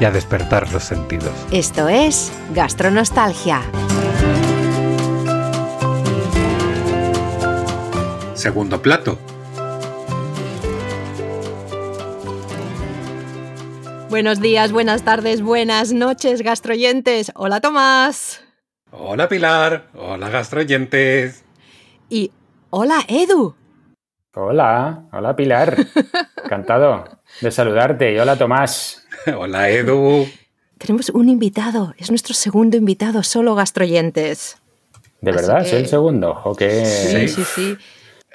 y a despertar los sentidos. Esto es Gastronostalgia. Segundo plato. Buenos días, buenas tardes, buenas noches, gastroyentes. Hola Tomás. Hola Pilar. Hola gastroyentes. Y hola Edu. Hola, hola Pilar. Encantado de saludarte. Y hola Tomás. hola Edu. Tenemos un invitado, es nuestro segundo invitado, solo gastroyentes. ¿De verdad? ¿Es el segundo? ¿O Sí, sí, sí.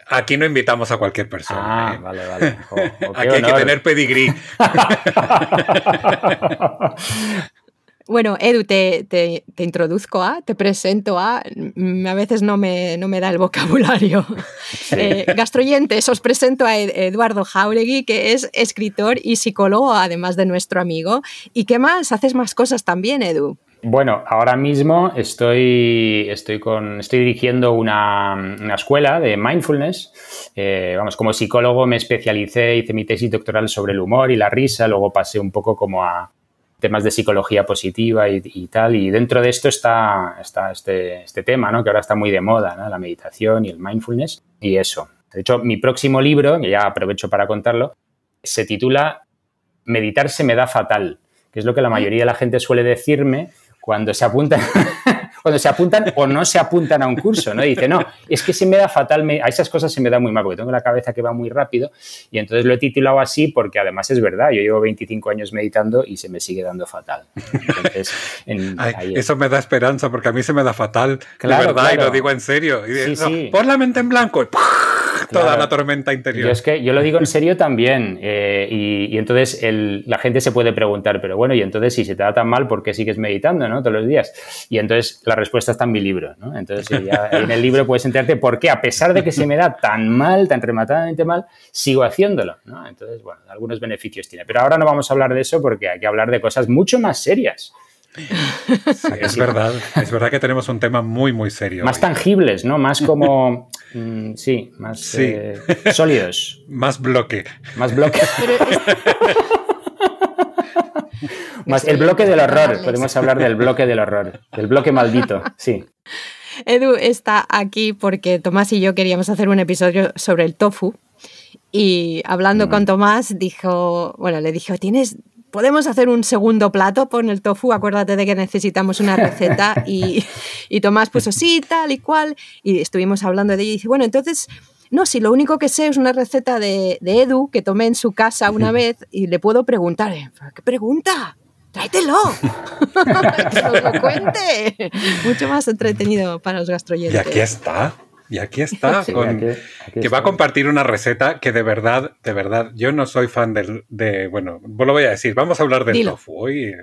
Aquí no invitamos a cualquier persona. Ah, ¿eh? vale, vale. Aquí hay que tener pedigrí. Bueno, Edu, te, te, introduzco a, te presento a, mm, a veces no me, no me da el vocabulario. Eh, gastroyentes, os presento a Eduardo Jauregui, que es escritor y psicólogo, además de nuestro amigo. ¿Y qué más? Haces más cosas también, Edu. Bueno, ahora mismo estoy, estoy, con, estoy dirigiendo una, una escuela de mindfulness. Eh, vamos, como psicólogo me especialicé, hice mi tesis doctoral sobre el humor y la risa, luego pasé un poco como a temas de psicología positiva y, tal, y dentro de esto está, este, este, tema, ¿no? que ahora está muy de moda, la meditación y el mindfulness, y eso. De hecho, mi próximo libro, que ya aprovecho para contarlo, se titula Meditar se me da fatal, que es lo que la mayoría de la gente suele decirme cuando se apuntan, cuando se apuntan o no se apuntan a un curso, ¿no? dice, no, es que se me da fatal, a esas cosas se me da muy mal, porque tengo la cabeza que va muy rápido, y entonces lo he titulado así porque además es verdad, yo llevo 25 años meditando y se me sigue dando fatal. eso me da esperanza, porque a mí se me da fatal, claro, de verdad, y lo digo en serio. Y Pon la mente en blanco. Toda la tormenta interior. Yo es que yo lo digo en serio también. Eh, y, entonces la gente se puede preguntar, pero bueno, y entonces si se te da tan mal, ¿por qué sigues meditando ¿no? todos los días? Y entonces la respuesta está en mi libro. ¿no? Entonces ya en el libro puedes enterarte por qué, a pesar de que se me da tan mal, tan rematadamente mal, sigo haciéndolo. ¿no? Entonces, bueno, algunos beneficios tiene. Pero ahora no vamos a hablar de eso porque hay que hablar de cosas mucho más serias. es verdad, es verdad que tenemos un tema muy, muy serio. Más tangibles, ¿no? Más como, mm, sí, más eh, sólidos. Más bloque. Más bloque. más el bloque del horror, podemos hablar del bloque del horror, del bloque maldito, sí. Edu está aquí porque Tomás y yo queríamos hacer un episodio sobre el tofu. Y hablando mm. con Tomás, dijo, bueno, le dijo, ¿tienes podemos hacer un segundo plato, pon el tofu, acuérdate de que necesitamos una receta y, Tomás puso sí, tal y cual, y estuvimos hablando de ello y dice, bueno, entonces, no, si lo único que sé es una receta de, Edu que tomé en su casa una vez y le puedo preguntar, eh, ¿qué pregunta? tráetelo, que lo cuente. Mucho más entretenido para los gastroyentes. Y aquí está. Y aquí está, que va a compartir una receta que de verdad, de verdad, yo no soy fan del, de, bueno, lo voy a decir, vamos a hablar del tofu y,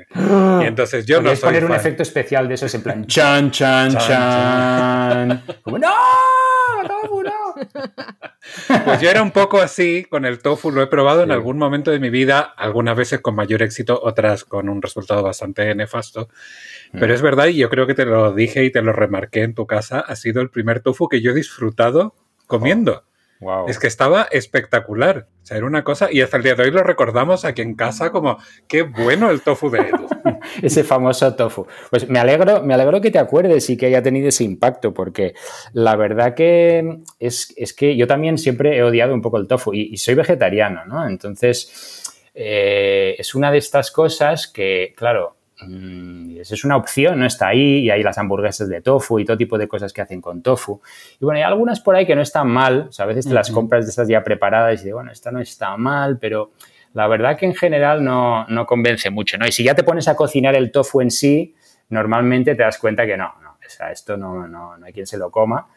entonces yo no soy poner un efecto especial de eso, en plan chan, chan, chan. Como, ¡no! ¡Tofu, no! Pues yo era un poco así con el tofu, lo he probado en algún momento de mi vida, algunas veces con mayor éxito, otras con un resultado bastante nefasto. Pero es verdad, y yo creo que te lo dije y te lo remarqué en tu casa, ha sido el primer tofu que yo he disfrutado comiendo. Es que estaba espectacular. O sea, era una cosa, y hasta el día de hoy lo recordamos aquí en casa como qué bueno el tofu de Edu. ese famoso tofu. Pues me alegro, me alegro que te acuerdes y que haya tenido ese impacto, porque la verdad que es, que yo también siempre he odiado un poco el tofu y, soy vegetariano, ¿no? Entonces, eh, es una de estas cosas que, claro, Mm, es una opción, no está ahí, y hay las hamburguesas de tofu y todo tipo de cosas que hacen con tofu. Y bueno, hay algunas por ahí que no están mal, a veces te las compras de estas ya preparadas y dices, bueno, esta no está mal, pero la verdad que en general no, no, convence mucho, ¿no? Y si ya te pones a cocinar el tofu en sí, normalmente te das cuenta que no, no, o sea, esto no, no, no hay quien se lo coma.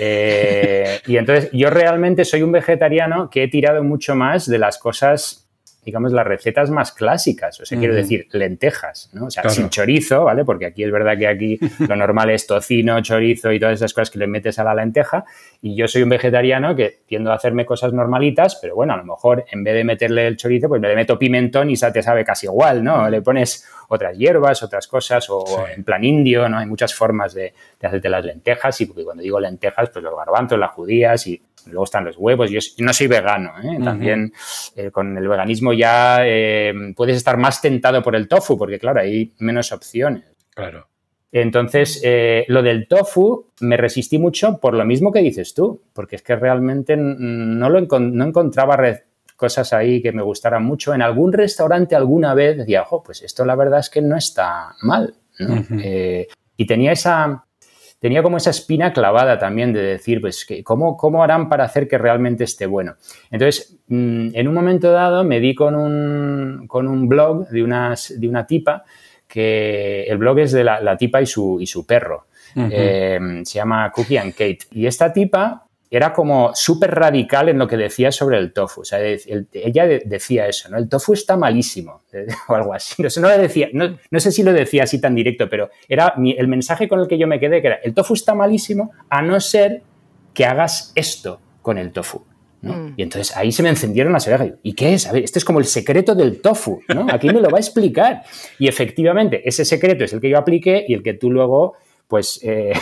Eh, y entonces yo realmente soy un vegetariano que he tirado mucho más de las cosas digamos, las recetas más clásicas. O sea, quiero decir, lentejas, ¿no? O sea, sin chorizo, ¿vale? Porque aquí es verdad que aquí lo normal es tocino, chorizo y todas esas cosas que le metes a la lenteja. Y yo soy un vegetariano que tiendo a hacerme cosas normalitas, pero bueno, a lo mejor en vez de meterle el chorizo, pues me le meto pimentón y se te sabe casi igual, ¿no? Le pones otras hierbas, otras cosas, o en plan indio, ¿no? Hay muchas formas de, de, hacerte las lentejas y porque cuando digo lentejas, pues los garbanzos, las judías y luego están los huevos. Yo no soy vegano, ¿eh? También eh, con el veganismo ya eh, puedes estar más tentado por el tofu, porque claro, hay menos opciones. Claro. Entonces, lo del tofu me resistí mucho por lo mismo que dices tú, porque es que realmente no, lo no encontraba cosas ahí que me gustaran mucho. En algún restaurante alguna vez decía, ojo, pues esto la verdad es que no está mal. y tenía esa, tenía como esa espina clavada también de decir, pues, ¿cómo, ¿cómo harán para hacer que realmente esté bueno? Entonces, mm, en un momento dado me di con un, con un blog de, unas, de una tipa que el blog es de la, tipa y su, y su perro. Eh, se llama Cookie and Kate. Y esta tipa era como súper radical en lo que decía sobre el tofu. O sea, ella decía eso, ¿no? El tofu está malísimo, o algo así. No, no, decía, no, sé si lo decía así tan directo, pero era el mensaje con el que yo me quedé, que era, el tofu está malísimo a no ser que hagas esto con el tofu. Mm. Y entonces ahí se me encendieron las orejas. ¿Y qué es? A ver, este es como el secreto del tofu, ¿no? Aquí me lo va a explicar. Y efectivamente, ese secreto es el que yo apliqué y el que tú luego pues eh,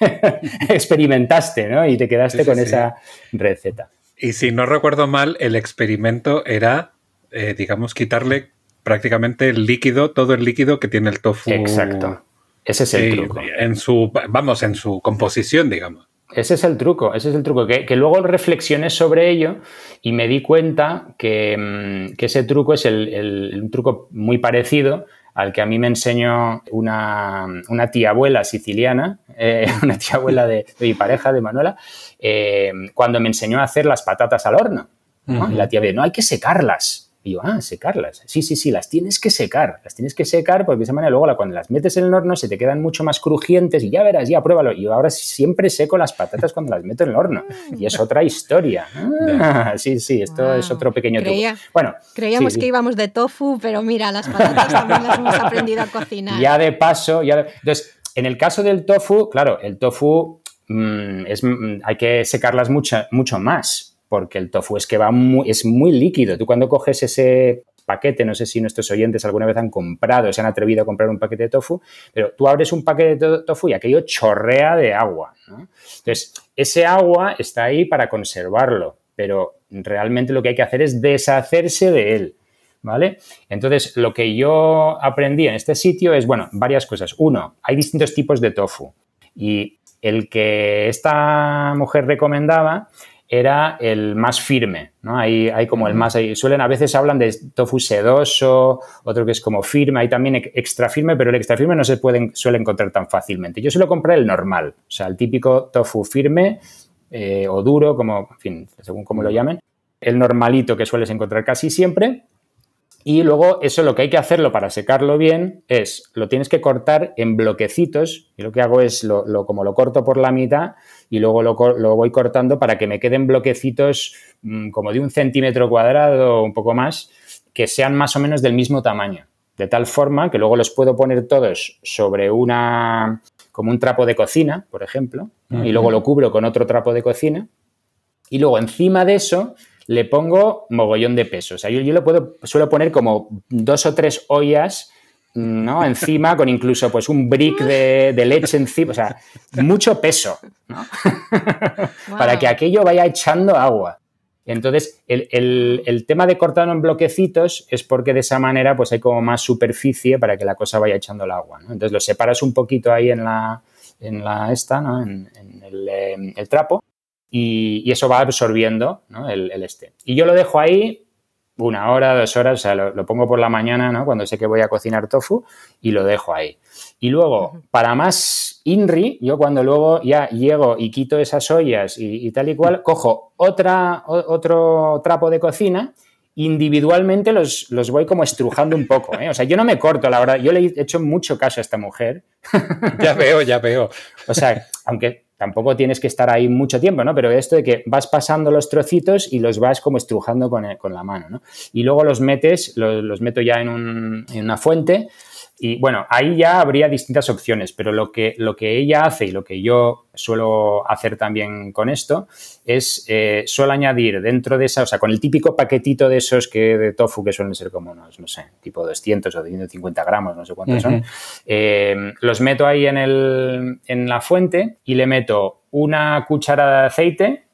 experimentaste, ¿no? Y te quedaste con esa receta. Y si no recuerdo mal, el experimento era, eh, digamos, quitarle prácticamente el líquido, todo el líquido que tiene el tofu. Exacto. Ese es el truco. En su, vamos, en su composición, digamos. Ese es el truco, ese es el truco. Que, luego reflexioné sobre ello y me di cuenta que, mm, ese truco es el, un truco muy parecido al que a mí me enseñó una, tía abuela siciliana, eh, una tía abuela de, mi pareja, de Manuela, eh, cuando me enseñó a hacer las patatas al horno. Y la tía me no, hay que secarlas. Y yo, ah, secarlas. Sí, sí, sí, las tienes que secar. Las tienes que secar porque de esa manera luego cuando las metes en el horno se te quedan mucho más crujientes y ya verás, ya pruébalo. Y yo ahora siempre seco las patatas cuando las meto en el horno. Y es otra historia. Ah, sí, sí, esto es otro pequeño truco. Bueno, creíamos que íbamos de tofu, pero mira, las patatas también las hemos aprendido a cocinar. Ya de paso, ya entonces, en el caso del tofu, claro, el tofu mm, es, mm, hay que secarlas mucho, mucho más porque el tofu es que va muy, es muy líquido. Tú cuando coges ese paquete, no sé si nuestros oyentes alguna vez han comprado, se han atrevido a comprar un paquete de tofu, pero tú abres un paquete de tofu y aquello chorrea de agua. Entonces, ese agua está ahí para conservarlo, pero realmente lo que hay que hacer es deshacerse de él. ¿Vale? Entonces, lo que yo aprendí en este sitio es, bueno, varias cosas. Uno, hay distintos tipos de tofu y el que esta mujer recomendaba era el más firme, ¿no? Hay, hay como el más, suelen a veces hablan de tofu sedoso, otro que es como firme, hay también extra firme, pero el extra firme no se puede, suele encontrar tan fácilmente. Yo suelo comprar el normal, o sea, el típico tofu firme eh, o duro, como, en fin, según como lo llamen, el normalito que sueles encontrar casi siempre. Y luego eso lo que hay que hacerlo para secarlo bien es, lo tienes que cortar en bloquecitos. Y lo que hago es, lo, como lo corto por la mitad, y luego lo, voy cortando para que me queden bloquecitos mm, como de un centímetro cuadrado o un poco más, que sean más o menos del mismo tamaño. De tal forma que luego los puedo poner todos sobre una, como un trapo de cocina, por ejemplo, y luego lo cubro con otro trapo de cocina. Y luego encima de eso le pongo mogollón de peso. O sea, yo, yo lo puedo, suelo poner como dos o tres ollas ¿no? Encima, con incluso pues un brick de, leche encima, o sea, mucho peso, Para que aquello vaya echando agua. Entonces, el, tema de cortarlo en bloquecitos es porque de esa manera pues hay como más superficie para que la cosa vaya echando el agua, Entonces lo separas un poquito ahí en la, en la esta, En, em, el, trapo y, eso va absorbiendo el, el este. Y yo lo dejo ahí una hora, dos horas, o sea, lo, pongo por la mañana, ¿no? Cuando sé que voy a cocinar tofu y lo dejo ahí. Y luego, para más INRI, yo cuando luego ya llego y quito esas ollas y, tal y cual, cojo otra, otro trapo de cocina individualmente los, los, voy como estrujando un poco. ¿eh? O sea, yo no me corto, la verdad. Yo le he hecho mucho caso a esta mujer. Ya veo, ya veo. O sea, aunque tampoco tienes que estar ahí mucho tiempo, ¿no? Pero esto de que vas pasando los trocitos y los vas como estrujando con, con la mano, ¿no? Y luego los metes, los, los meto ya en, un, en una fuente y bueno, ahí ya habría distintas opciones, pero lo que, lo que ella hace y lo que yo suelo hacer también con esto es, eh, suelo añadir dentro de esa, o sea, con el típico paquetito de esos que de tofu que suelen ser como unos, no sé, tipo 200 o 250 gramos, no sé cuántos son, eh, los meto ahí en, el, en la fuente y le meto una cucharada de aceite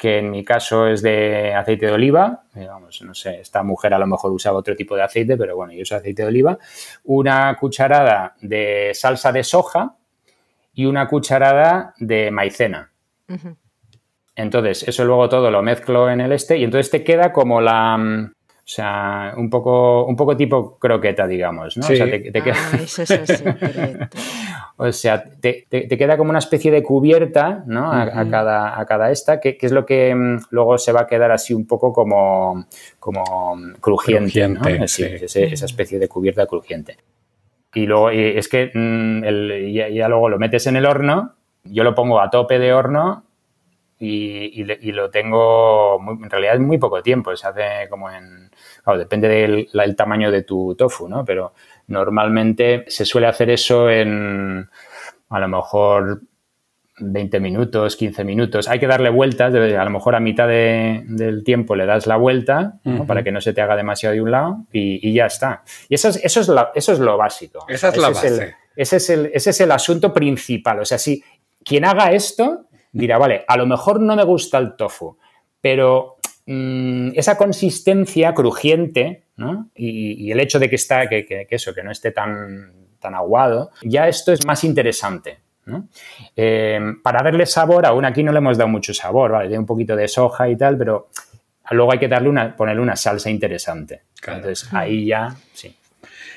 que en mi caso es de aceite de oliva, eh, vamos, no sé, esta mujer a lo mejor usaba otro tipo de aceite, pero bueno, yo uso aceite de oliva, una cucharada de salsa de soja y una cucharada de maicena. Entonces, eso luego todo lo mezclo en el este y entonces te queda como la, mm, o sea, un poco, un poco tipo croqueta, digamos, ¿no? O sea, te, queda... o sea, te, queda como una especie de cubierta, ¿no? A, cada, a cada esta, que, es lo que mm, luego se va a quedar así un poco como, como crujiente, ¿no? esa especie de cubierta crujiente. Y luego, es que mm, ya, luego lo metes en el horno, yo lo pongo a tope de horno y, lo tengo, en realidad es muy poco tiempo, se hace como en depende del tamaño de tu tofu, ¿no? Pero normalmente se suele hacer eso en a lo mejor 20 minutos, 15 minutos. Hay que darle vueltas, a lo mejor a mitad del tiempo le das la vuelta para que no se te haga demasiado de un lado y, ya está. Y eso es, eso es, eso es lo básico. Esa es la base. ese, es el, ese es el asunto principal. O sea, si quien haga esto dirá, vale, a lo mejor no me gusta el tofu, pero Mm, esa consistencia crujiente y, el hecho de que, está, que, eso, que no esté tan, tan aguado, ya esto es más interesante. Eh, para darle sabor, aún aquí no le hemos dado mucho sabor, ¿vale? Tiene un poquito de soja y tal, pero luego hay que darle una, ponerle una salsa interesante. Entonces ahí ya, sí.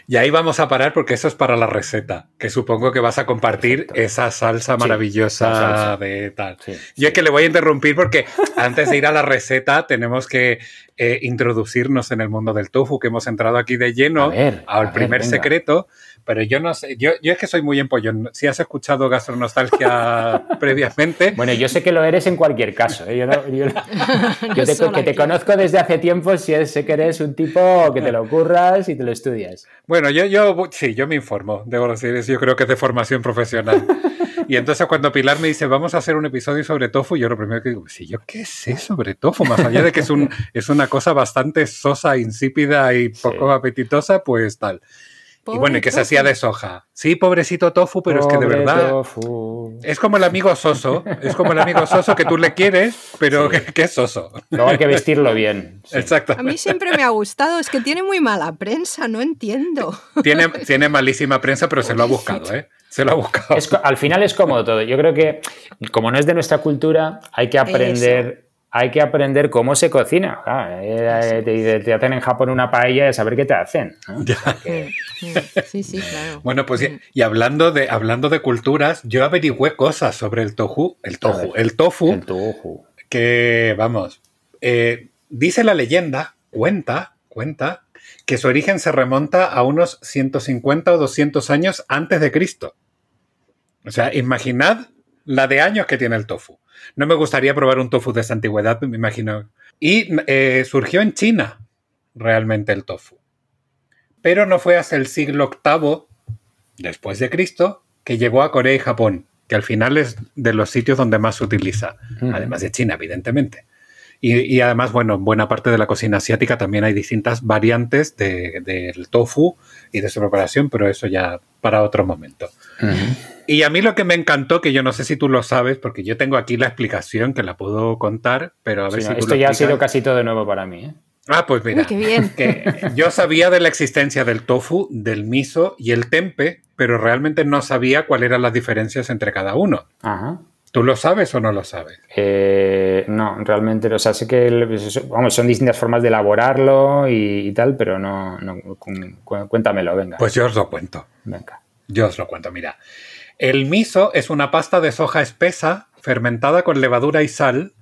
Y ahí vamos a parar porque eso es para la receta, que supongo que vas a compartir esa salsa maravillosa de tal. Yo es que le voy a interrumpir porque antes de ir a la receta tenemos que eh, introducirnos en el mundo del tofu, que hemos entrado aquí de lleno al primer secreto. Pero yo no sé, yo, yo es que soy muy empollón. Si has escuchado Gastronostalgia previamente. Bueno, yo sé que lo eres en cualquier caso. ¿eh? Yo, te, que te conozco desde hace tiempo, si sé que eres un tipo que te lo curras y te lo estudias. Bueno, yo, yo sí, yo me informo, debo decir, yo creo que es de formación profesional. Y entonces cuando Pilar me dice, vamos a hacer un episodio sobre tofu, yo lo primero que digo, sí, yo qué sé sobre tofu, más allá de que es, un, es una cosa bastante sosa, insípida y poco apetitosa, pues tal y bueno, y que se hacía de soja. Sí, pobrecito tofu, pero es que de verdad. Es como el amigo soso. Es como el amigo soso que tú le quieres, pero que, es soso. Luego hay que vestirlo bien. Exacto. A mí siempre me ha gustado. Es que tiene muy mala prensa, no entiendo. Tiene, tiene malísima prensa, pero se lo ha buscado, ¿eh? Se lo ha buscado. al final es cómodo todo. Yo creo que, como no es de nuestra cultura, hay que aprender hay que aprender cómo se cocina. Eh, te, hacen en Japón una paella y saber qué te hacen. Sí, sí, claro. Bueno, pues y, hablando, de, hablando de culturas, yo averigüé cosas sobre el tofu, el tofu, el tofu, el tofu. que vamos, eh, dice la leyenda, cuenta, cuenta, que su origen se remonta a unos 150 o 200 años antes de Cristo. O sea, imaginad la de años que tiene el tofu. No me gustaría probar un tofu de esa antigüedad, me imagino. Y eh, surgió en China realmente el tofu. Pero no fue hasta el siglo VIII después de Cristo que llegó a Corea y Japón, que al final es de los sitios donde más se utiliza, además de China, evidentemente. Y, además, bueno, en buena parte de la cocina asiática también hay distintas variantes del tofu y de su preparación, pero eso ya para otro momento. Y a mí lo que me encantó, que yo no sé si tú lo sabes, porque yo tengo aquí la explicación que la puedo contar, pero a ver si tú Esto ya ha sido casi todo de nuevo para mí. ¿eh? Ah, pues mira, que yo sabía de la existencia del tofu, del miso y el tempe, pero realmente no sabía cuáles eran las diferencias entre cada uno. Ajá. ¿Tú lo sabes o no lo sabes? Eh, no, realmente, o sea, sé que vamos, son distintas formas de elaborarlo y, tal, pero no, cuéntamelo, venga. Pues yo os lo cuento. Venga. Yo os lo cuento, mira. El miso es una pasta de soja espesa fermentada con levadura y sal.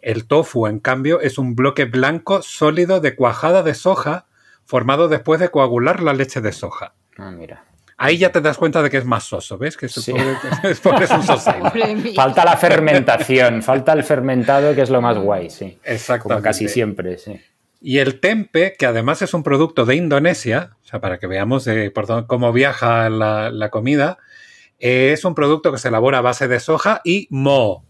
El tofu, en cambio, es un bloque blanco sólido de cuajada de soja formado después de coagular la leche de soja. Ah, mira. Ahí ya te das cuenta de que es más soso, ¿ves? Que es, porque es un Falta la fermentación, falta el fermentado, que es lo más guay, sí. Exacto. casi siempre, sí. Y el tempe, que además es un producto de Indonesia, o sea, para que veamos por cómo viaja la, la comida, es un producto que se elabora a base de soja y mo.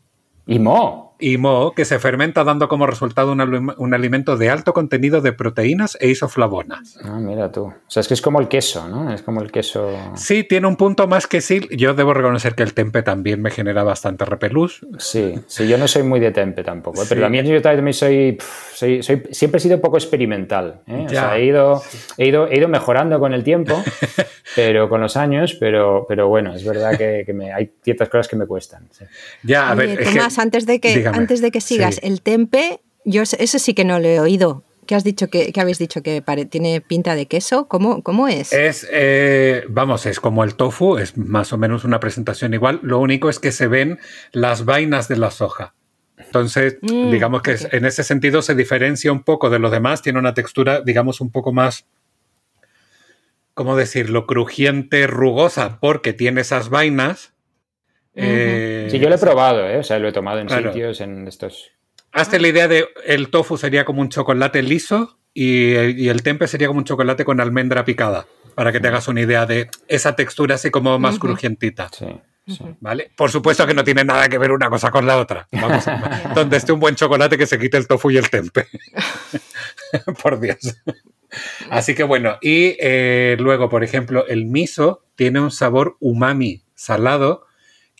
¿Y mo? Y moho que se fermenta dando como resultado un, alimento de alto contenido de proteínas e isoflavonas. Ah, mira tú. O sea, es que es como el queso, ¿no? Es como el queso. Sí, tiene un punto más que sí. Yo debo reconocer que el tempe también me genera bastante repelús. Sí, sí, yo no soy muy de tempe tampoco, ¿eh? pero también yo también soy, soy, siempre he sido un poco experimental. ¿eh? O sea, he ido, he, ido, he ido mejorando con el tiempo, pero con los años, pero, pero bueno, es verdad que, me, hay ciertas cosas que me cuestan. Ya, a ver. Tomás, antes de que antes de que sigas, el tempe, yo eso sí que no lo he oído. ¿Qué has dicho que, habéis dicho que tiene pinta de queso? ¿Cómo, cómo es? Es, eh, vamos, es como el tofu, es más o menos una presentación igual. Lo único es que se ven las vainas de la soja. Entonces, mm, digamos que en ese sentido se diferencia un poco de los demás, tiene una textura, digamos, un poco más, ¿cómo decirlo?, crujiente, rugosa, porque tiene esas vainas eh, sí, yo lo he probado, ¿eh? o sea, lo he tomado en sitios, en estos. Hazte la idea de el tofu sería como un chocolate liso y, el tempe sería como un chocolate con almendra picada, para que te hagas una idea de esa textura así como más crujientita. Sí. ¿Vale? Por supuesto que no tiene nada que ver una cosa con la otra. Vamos, donde esté un buen chocolate que se quite el tofu y el tempe. por Dios. Así que bueno, y eh, luego, por ejemplo, el miso tiene un sabor umami salado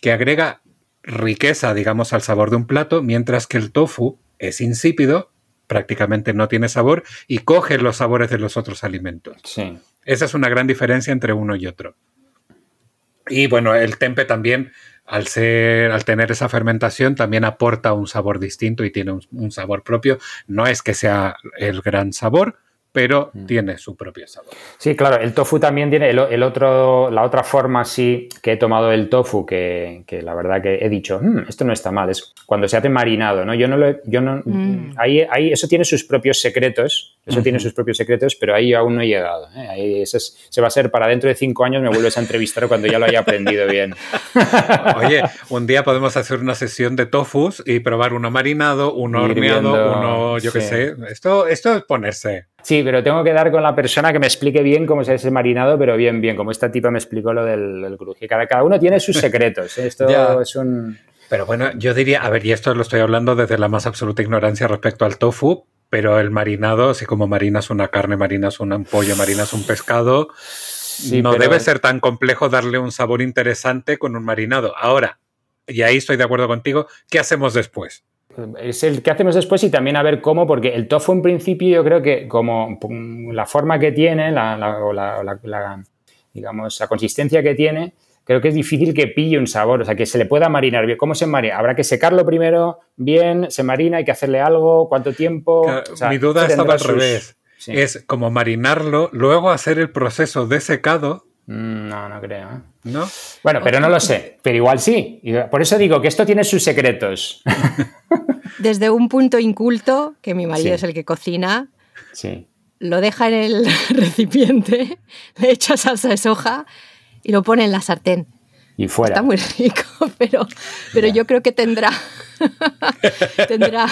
que agrega riqueza, digamos, al sabor de un plato, mientras que el tofu es insípido, prácticamente no tiene sabor y coge los sabores de los otros alimentos. Sí. Esa es una gran diferencia entre uno y otro. Y bueno, el tempe también, al ser, al tener esa fermentación, también aporta un sabor distinto y tiene un sabor propio. No es que sea el gran sabor, pero mm. tiene su propio sabor. Sí, claro, el tofu también tiene el, otro, la otra forma sí que he tomado el tofu, que, la verdad que he dicho, mm, esto no está mal, es cuando se hace marinado, ¿no? Yo no lo, yo no, mm. ahí, ahí, eso tiene sus propios secretos, eso tiene sus propios secretos, pero ahí aún no he llegado. ¿eh? Ahí se va a ser para dentro de cinco años me vuelves a entrevistar cuando ya lo haya aprendido bien. Oye, un día podemos hacer una sesión de tofus y probar uno marinado, uno horneado, uno, yo qué sé. Esto, esto es ponerse. Sí, pero tengo que dar con la persona que me explique bien cómo se hace marinado, pero bien, bien, como esta tipa me explicó lo del, del Cada, cada uno tiene sus secretos. ¿eh? Esto es un... Pero bueno, yo diría, a ver, y esto lo estoy hablando desde la más absoluta ignorancia respecto al tofu, pero el marinado, así como marinas una carne, marinas un pollo, marinas un pescado, no debe ser tan complejo darle un sabor interesante con un marinado. Ahora, y ahí estoy de acuerdo contigo, ¿qué hacemos después? Es el que hacemos después y también a ver cómo, porque el tofu en principio yo creo que como la forma que tiene, la, digamos, la consistencia que tiene, creo que es difícil que pille un sabor, o sea, que se le pueda marinar bien. ¿Cómo se marina? Habrá que secarlo primero, bien, se marina, hay que hacerle algo, cuánto tiempo. mi duda estaba al revés. Es como marinarlo, luego hacer el proceso de secado Mm, no, no creo. ¿eh? ¿No? Bueno, pero no lo sé. Pero igual sí. Por eso digo que esto tiene sus secretos. Desde un punto inculto, que mi marido es el que cocina, sí. lo deja en el recipiente, le echa salsa de soja y lo pone en la sartén. Y fuera. Está muy rico, pero, pero yo creo que tendrá, tendrá,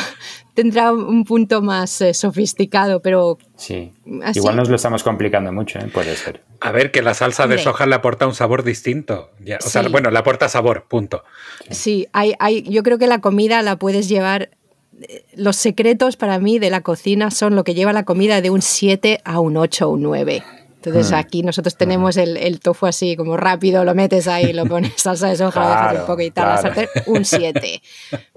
tendrá un punto más eh, sofisticado, pero... Sí, igual nos lo estamos complicando mucho, ¿eh? puede ser. A ver, que la salsa de soja le aporta un sabor distinto. O sea, bueno, le aporta sabor, punto. Sí, hay, hay, yo creo que la comida la puedes llevar... Eh, los secretos para mí de la cocina son lo que lleva la comida de un 7 a un 8 o un 9. Entonces hmm. aquí nosotros tenemos el, tofu así como rápido, lo metes ahí, lo pones salsa de soja, lo dejas un poco y tal, un 7.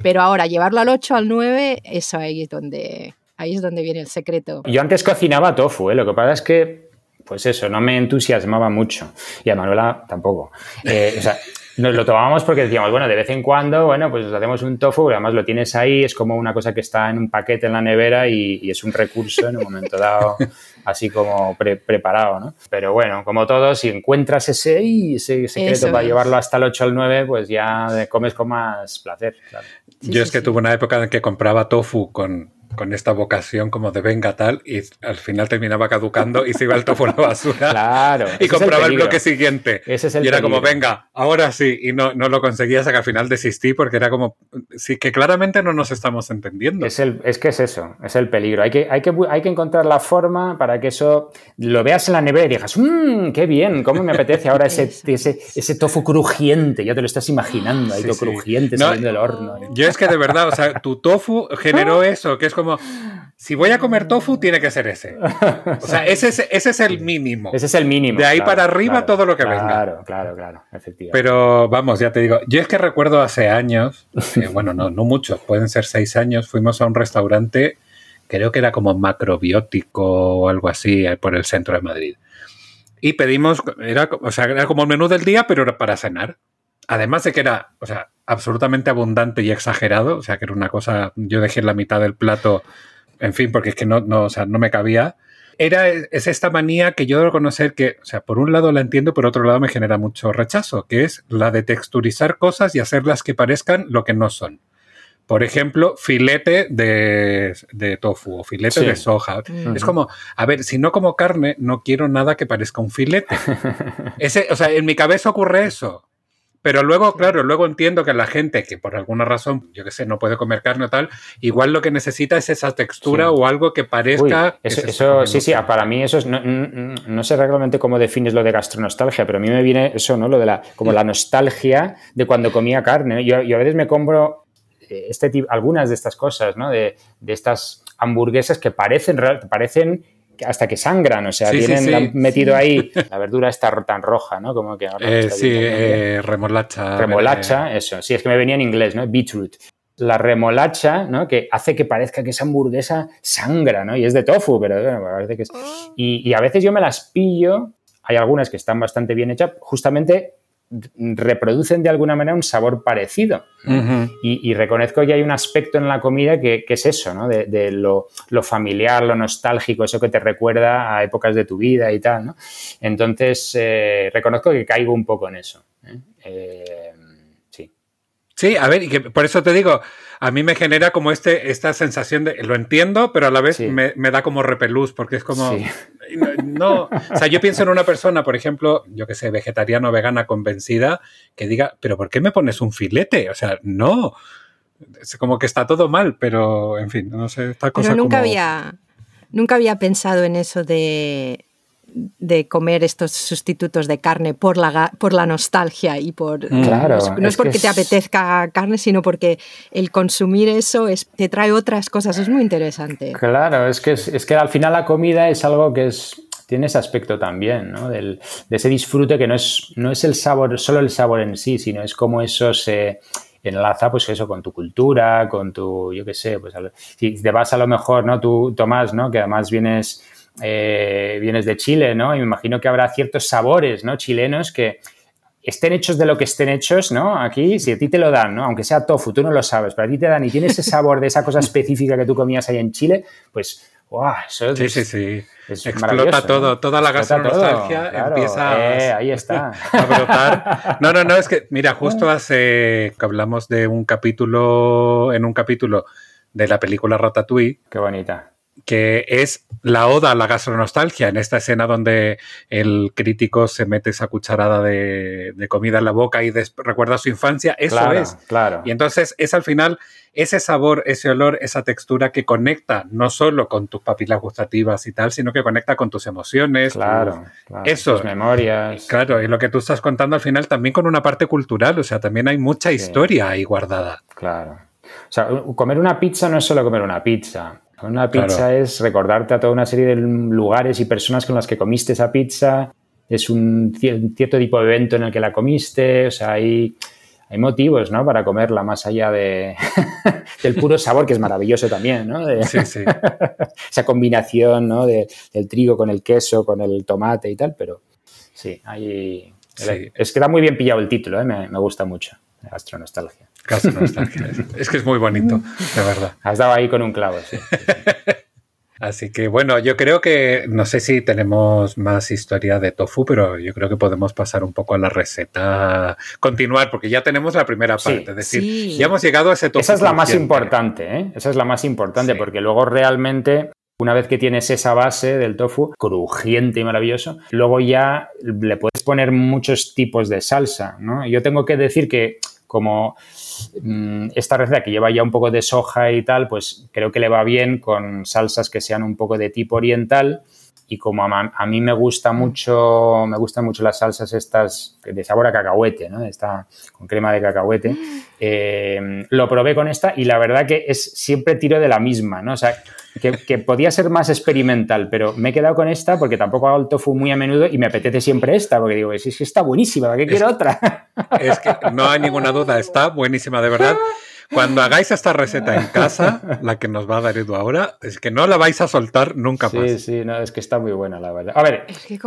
Pero ahora llevarlo al 8, al 9, eso ahí es donde, ahí es donde viene el secreto. Yo antes cocinaba tofu, ¿eh? lo que pasa es que, pues eso, no me entusiasmaba mucho. Y a Manuela tampoco. Eh, o sea, nos lo tomábamos porque decíamos, bueno, de vez en cuando, bueno, pues hacemos un tofu, además lo tienes ahí, es como una cosa que está en un paquete en la nevera y, y es un recurso en un momento dado así como preparado, ¿no? Pero bueno, como todo, si encuentras ese, y ese secreto para llevarlo hasta el 8 al 9, pues ya comes con más placer. Yo es que tuve una época en que compraba tofu con con esta vocación como de venga tal y al final terminaba caducando y se iba el tofu a la basura. Claro. Y compraba el, bloque siguiente. Ese es el y era peligro. como, venga, ahora sí. Y no, no lo conseguía hasta que al final desistí porque era como, sí, que claramente no nos estamos entendiendo. Es, el, es que es eso, es el peligro. Hay que, hay, que, hay que encontrar la forma para que eso lo veas en la nevera y digas, mmm, qué bien, cómo me apetece ahora ese, ese, ese tofu crujiente. Ya te lo estás imaginando, ahí Sí, sí. crujiente No, saliendo del horno. Yo es que de verdad, o sea, tu tofu generó eso, que es como, si voy a comer tofu, tiene que ser ese. O sea, ese es, ese es el mínimo. Ese es el mínimo. De ahí claro, para arriba claro, todo lo que claro, venga. Claro, claro, claro, efectivamente. Pero vamos, ya te digo, yo es que recuerdo hace años, eh, bueno, no, no muchos, pueden ser seis años, fuimos a un restaurante, creo que era como macrobiótico o algo así, eh, por el centro de Madrid. Y pedimos, era, o sea, era como el menú del día, pero era para cenar. Además de que era, o sea, absolutamente abundante y exagerado, o sea, que era una cosa, yo dejé la mitad del plato, en fin, porque es que no, no, o sea, no me cabía. Era, es esta manía que yo debo reconocer que, o sea, por un lado la entiendo, por otro lado me genera mucho rechazo, que es la de texturizar cosas y hacerlas que parezcan lo que no son. Por ejemplo, filete de, de tofu o filete Sí. de soja. Mm. Es como, a ver, si no como carne, no quiero nada que parezca un filete. Ese, o sea, en mi cabeza ocurre eso. Pero luego, claro, luego entiendo que la gente que por alguna razón, yo qué sé, no puede comer carne o tal, igual lo que necesita es esa textura Sí. o algo que parezca. eso, sí, sí, carne. para mí eso es, no, no- no sé realmente cómo defines lo de gastronostalgia, pero a mí me viene eso, ¿no? Lo de la, como la nostalgia de cuando comía carne. Yo, yo a veces me compro eh, este tipo, algunas de estas cosas, ¿no? De, de estas hamburguesas que parecen, parecen hasta que sangran, o sea, Sí, tienen sí. metido ahí la verdura está tan roja, ¿no? Como que ahora Eh, sí, eh, remolacha. remolacha, eso, sí, es que me venía en inglés, ¿no? Beetroot. La remolacha, ¿no? Que hace que parezca que esa hamburguesa sangra, ¿no? Y es de tofu, pero bueno, parece que es... Y, y a veces yo me las pillo, hay algunas que están bastante bien hechas, justamente reproducen de alguna manera un sabor parecido. Y, y reconozco que hay un aspecto en la comida que, que es eso, ¿no? De, de lo, lo familiar, lo nostálgico, eso que te recuerda a épocas de tu vida y tal, ¿no? Entonces, eh, reconozco que caigo un poco en eso. ¿eh? Eh. Sí, a ver, y que por eso te digo, a mí me genera como este, esta sensación de, lo entiendo, pero a la vez Sí. me, me da como repelús, porque es como, Sí. no, no, o sea, yo pienso en una persona, por ejemplo, yo que sé, vegetariano, vegana, convencida, que diga, pero ¿por qué me pones un filete? O sea, no, es como que está todo mal, pero en fin, no sé, esta cosa Pero nunca como- había, nunca había pensado en eso de, de comer estos sustitutos de carne por la, por la nostalgia y por... Claro, No es, no es es que porque te apetezca carne, sino porque el consumir eso es, te trae otras cosas. Es muy interesante. Claro, es que, es, que al final la comida es algo que es tiene ese aspecto también, ¿no? Del- de ese disfrute que no es, no es el sabor, solo el sabor en sí, sino es como eso se enlaza, pues eso, con tu cultura, con tu, yo qué sé, pues si te vas a lo mejor, ¿no? Tú, Tomás, ¿no? Que además vienes, eh, vienes de Chile, ¿no? Y me imagino que habrá ciertos sabores, ¿no? Chilenos que estén hechos de lo que estén hechos, ¿no? Aquí, si a ti te lo dan, ¿no? Aunque sea tofu, tú no lo sabes, pero a ti te dan y tienes ese sabor de esa cosa específica que tú comías ahí en Chile, pues, ¡guau! Eso Sí, es, sí, sí. es Explota todo, ¿no? toda la gastronostalgia claro. empieza Eh, ahí está. a brotar. No, no, no, es que, mira, justo hace que hablamos de un capítulo, en un capítulo de la película Ratatouille, Qué bonita. Que es la oda a la gastronostalgia, en esta escena donde el crítico se mete esa cucharada de, de comida en la boca y recuerda su infancia, eso claro, es. Claro. Y entonces es al final ese sabor, ese olor, esa textura que conecta no solo con tus papilas gustativas y tal, sino que conecta con tus emociones. Claro. Eso. Tus memorias. Claro, y lo que tú estás contando al final también con una parte cultural, o sea, también hay mucha historia ahí guardada. Claro. O sea, comer una pizza no es solo comer una pizza. Una Claro. pizza es recordarte a toda una serie de lugares y personas con las que comiste esa pizza. Es un cier- un cierto tipo de evento en el que la comiste. O sea, hay, hay motivos, ¿no? Para comerla más allá de, del puro sabor, que es maravilloso también, ¿no? De- Sí, sí. esa combinación, ¿no? De- del trigo con el queso, con el tomate y tal, pero sí, hay... Sí. Es que está muy bien pillado el título, ¿eh? me, me gusta mucho. Gastronostalgia. Gastronostalgia. es que es muy bonito, de verdad. Has dado ahí con un clavo, sí. Así que bueno, yo creo que no sé si tenemos más historia de tofu, pero yo creo que podemos pasar un poco a la receta, continuar, porque ya tenemos la primera parte, es decir, ya hemos llegado a ese tofu. Esa es la más importante, ¿eh? Esa es la más importante, porque luego realmente una vez que tienes esa base del tofu, crujiente y maravilloso, luego ya le puedes poner muchos tipos de salsa, ¿no? Yo tengo que decir que como mm, esta receta que lleva ya un poco de soja y tal, pues creo que le va bien con salsas que sean un poco de tipo oriental y como a, mí me gusta mucho, me gustan mucho las salsas estas de sabor a cacahuete, ¿no? Esta con crema de cacahuete, eh, lo probé con esta y la verdad que es siempre tiro de la misma, ¿no? O sea, que, podía ser más experimental, pero me he quedado con esta porque tampoco hago el tofu muy a menudo y me apetece siempre esta, porque digo, si es que está buenísima, ¿para qué quiero otra? Es que no hay ninguna duda, está buenísima, de verdad. Cuando hagáis esta receta en casa, la que nos va a dar Edu ahora, es que no la vais a soltar nunca más. Sí, sí, no, es que está muy buena, la verdad. A ver,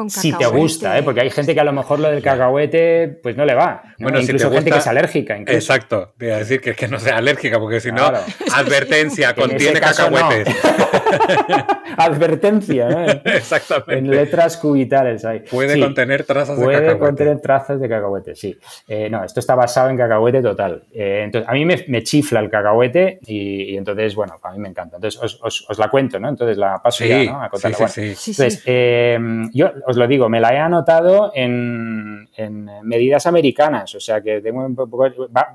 si te gusta, ¿eh? porque hay gente que a lo mejor lo del cacahuete, pues no le va. Bueno, Incluso gente que es alérgica. Exacto, voy a decir que, que no sea alérgica, porque si no, advertencia, contiene cacahuetes. advertencia, ¿no? Exactamente. En letras cubitales hay. Puede contener trazas de cacahuete. Puede contener trazas de cacahuete, sí. Eh, no, esto está basado en cacahuete total. Eh, entonces, a mí me, me chifla el cacahuete y, entonces, bueno, a mí me encanta. Entonces, os, la cuento, ¿no? Entonces la paso ya, ¿no? A contarla. Sí, sí, entonces, eh, yo os lo digo, me la he anotado en, medidas americanas, o sea que tengo un poco,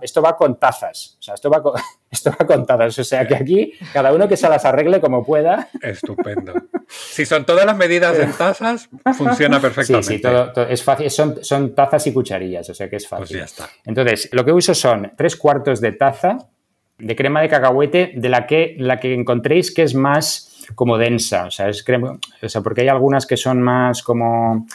esto va con tazas, o sea, esto va con, esto va con tazas, o sea que aquí cada uno que se las arregle como pueda. Estupendo. Si son todas las medidas en tazas, funciona perfectamente. Sí, sí, todo, es fácil, son, son tazas y cucharillas, o sea que es fácil. Pues ya está. Entonces, lo que uso son tres cuartos de taza de crema de cacahuete de la que, la que encontréis que es más como densa, o sea, es crema, o sea, porque hay algunas que son más como,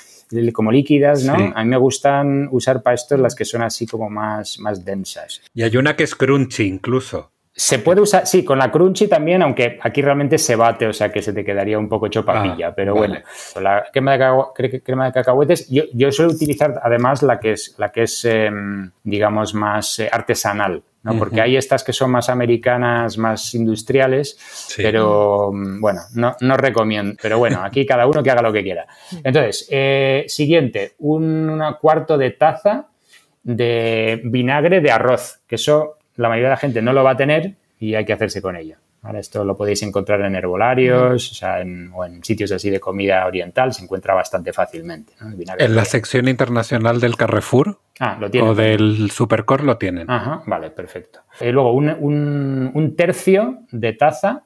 como líquidas, ¿no? A mí me gustan usar para esto las que son así como más, más densas. Y hay una que es crunchy incluso. Se puede usar, sí, con la crunchy también, aunque aquí realmente se bate, o sea que se te quedaría un poco hecho papilla, ah, pero bueno, la crema de, crema de cacahuetes, yo, yo, suelo utilizar además la que es, la que es em, digamos, más eh, artesanal, ¿no? Porque hay estas que son más americanas, más industriales, pero mm, bueno, no, no, recomiendo. Pero bueno, aquí cada uno que haga lo que quiera. Entonces, eh, siguiente, un cuarto de taza de vinagre de arroz, que eso la mayoría de la gente no lo va a tener y hay que hacerse con ello. Esto lo podéis encontrar en herbolarios o, en, sitios así de comida oriental, se encuentra bastante fácilmente. ¿En la sección internacional del Carrefour? Ah, lo O del Supercore lo tienen. Ajá, vale, perfecto. Y luego un, tercio de taza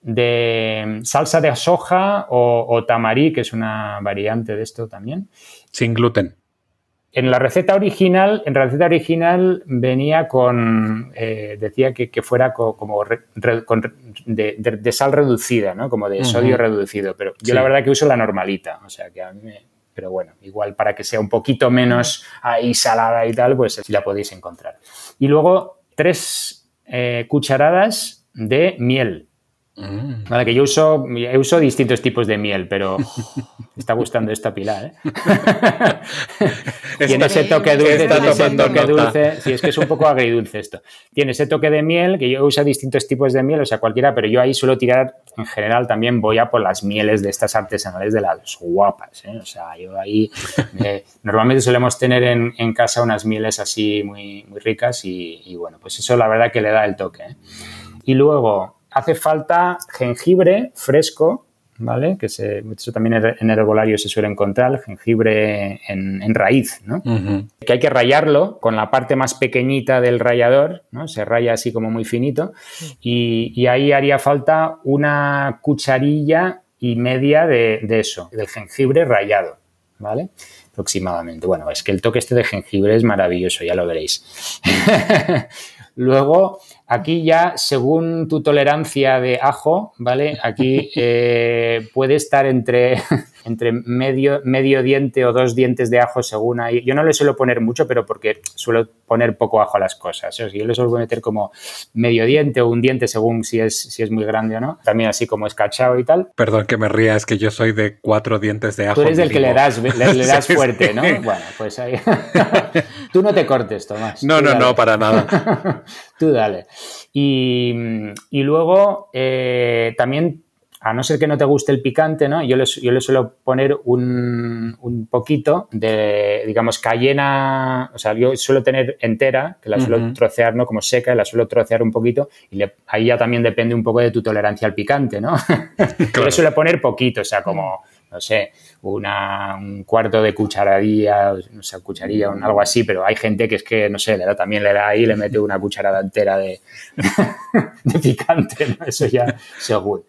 de salsa de soja o, o, tamarí, que es una variante de esto también. Sin gluten. En la receta original, en la receta original venía con, eh, decía que, fuera como de, sal reducida, ¿no? Como de sodio reducido, pero yo la verdad que uso la normalita, o sea que a mí me, pero bueno, igual para que sea un poquito menos ahí salada y tal, pues así la podéis encontrar. Y luego tres eh, cucharadas de miel, Mm. Vale, que yo uso, uso distintos tipos de miel, pero me está gustando esta Pilar, ¿eh? tiene ese toque dulce, tiene ese toque dulce. Sí, es que es un poco agridulce esto. Tiene ese toque de miel, que yo uso distintos tipos de miel, o sea, cualquiera, pero yo ahí suelo tirar, en general, también voy a por las mieles de estas artesanales de las guapas, ¿eh? O sea, yo ahí, eh, normalmente solemos tener en, casa unas mieles así muy, muy ricas y, y, bueno, pues eso la verdad que le da el toque. ¿eh? Y luego, hace falta jengibre fresco, ¿vale? Que se, eso también en herbolario se suele encontrar, jengibre en, raíz, ¿no? Que hay que rayarlo con la parte más pequeñita del rallador, ¿no? Se raya así como muy finito y, ahí haría falta una cucharilla y media de, de, eso, del jengibre rayado, ¿vale? Aproximadamente. Bueno, es que el toque este de jengibre es maravilloso, ya lo veréis. Luego, aquí ya, según tu tolerancia de ajo, ¿vale? Aquí eh, puede estar entre entre medio, medio diente o dos dientes de ajo según ahí. Yo no le suelo poner mucho, pero porque suelo poner poco ajo a las cosas. ¿eh? Yo le suelo meter como medio diente o un diente según si es, si es muy grande o no. También así como escachado y tal. Perdón que me ría, es que yo soy de cuatro dientes de ajo. Tú eres el que le das, le, das fuerte, ¿no? Bueno, pues ahí. Tú no te cortes, Tomás. No, no, no, para nada. Tú dale. Y, luego eh, también a no ser que no te guste el picante, ¿no? Yo le, yo le suelo poner un, un, poquito de, digamos, cayena, o sea, yo suelo tener entera, que la suelo trocear, ¿no? Como seca, la suelo trocear un poquito y ahí ya también depende un poco de tu tolerancia al picante, ¿no? Yo le suelo poner poquito, o sea, como, no sé, una, un cuarto de cucharadilla, no sé, cucharilla o algo así, pero hay gente que es que, no sé, le da, también le da ahí y le mete una cucharada entera de, de picante, ¿no? Eso ya seguro.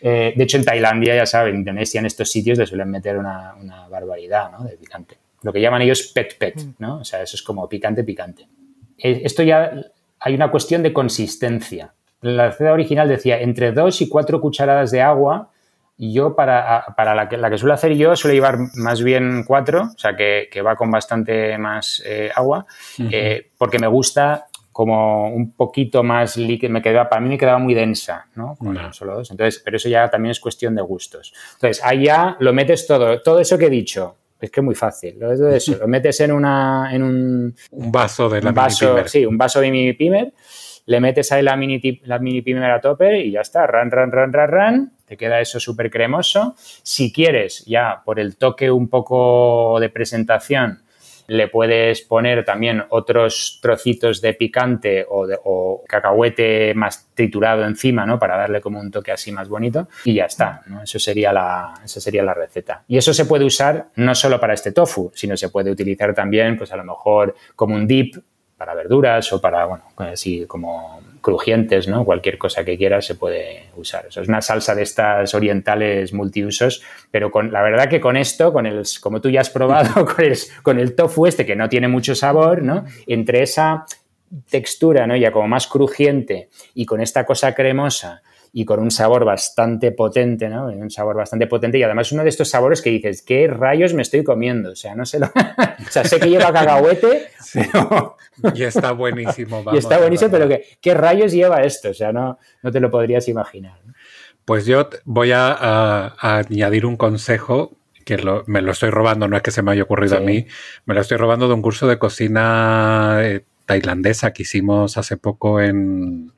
Eh, de hecho, en Tailandia, ya saben, en Indonesia, en estos sitios le suelen meter una, barbaridad ¿no? de picante. Lo que llaman ellos pet pet, mm. ¿no? O sea, eso es como picante, picante. Eh, esto ya hay una cuestión de consistencia. La receta original decía entre dos y cuatro cucharadas de agua. Y yo, para, para la, que, la que suelo hacer yo, suelo llevar más bien cuatro, o sea, que, va con bastante más eh, agua, porque me gusta como un poquito más líquido, me quedaba, para mí me quedaba muy densa, ¿no? Con solo dos. Entonces, pero eso ya también es cuestión de gustos. Entonces, ya lo metes todo, todo eso que he dicho. Es que es muy fácil. Todo eso, lo metes en una, en un, un vaso de la vaso, mini pimer. Sí, un vaso de mini pimer. Le metes ahí la mini, la mini pimer a tope y ya está. Ran, ran, ran, ran, ran. Te queda eso súper cremoso. Si quieres, ya por el toque un poco de presentación, le puedes poner también otros trocitos de picante o, de, cacahuete más triturado encima, ¿no? Para darle como un toque así más bonito y ya está. Eso sería la, esa sería la receta. Y eso se puede usar no solo para este tofu, sino se puede utilizar también, pues a lo mejor como un dip para verduras o para, bueno, así como crujientes, ¿no? Cualquier cosa que quieras se puede usar. Eso es una salsa de estas orientales multiusos, pero con la verdad que con esto, con el, como tú ya has probado, con el, con el tofu este que no tiene mucho sabor, ¿no? Entre esa textura, ¿no? Ya como más crujiente y con esta cosa cremosa y con un sabor bastante potente, ¿no? Un sabor bastante potente y además uno de estos sabores que dices, ¿qué rayos me estoy comiendo? O sea, no sé lo... o sea, sé que lleva cacahuete, Y está buenísimo. y está buenísimo, pero ¿qué, rayos lleva esto? O sea, no, no te lo podrías imaginar. Pues yo voy a, añadir un consejo que me lo estoy robando, no es que se me haya ocurrido a mí, me lo estoy robando de un curso de cocina eh, tailandesa que hicimos hace poco en,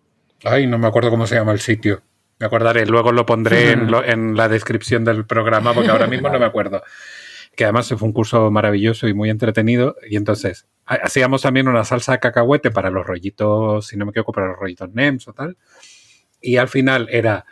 Ay, no me acuerdo cómo se llama el sitio. Me acordaré, luego lo pondré en, la descripción del programa porque ahora mismo no me acuerdo. Que además fue un curso maravilloso y muy entretenido. Y entonces hacíamos también una salsa de cacahuete para los rollitos, si no me equivoco, para los rollitos NEMS o tal. Y al final era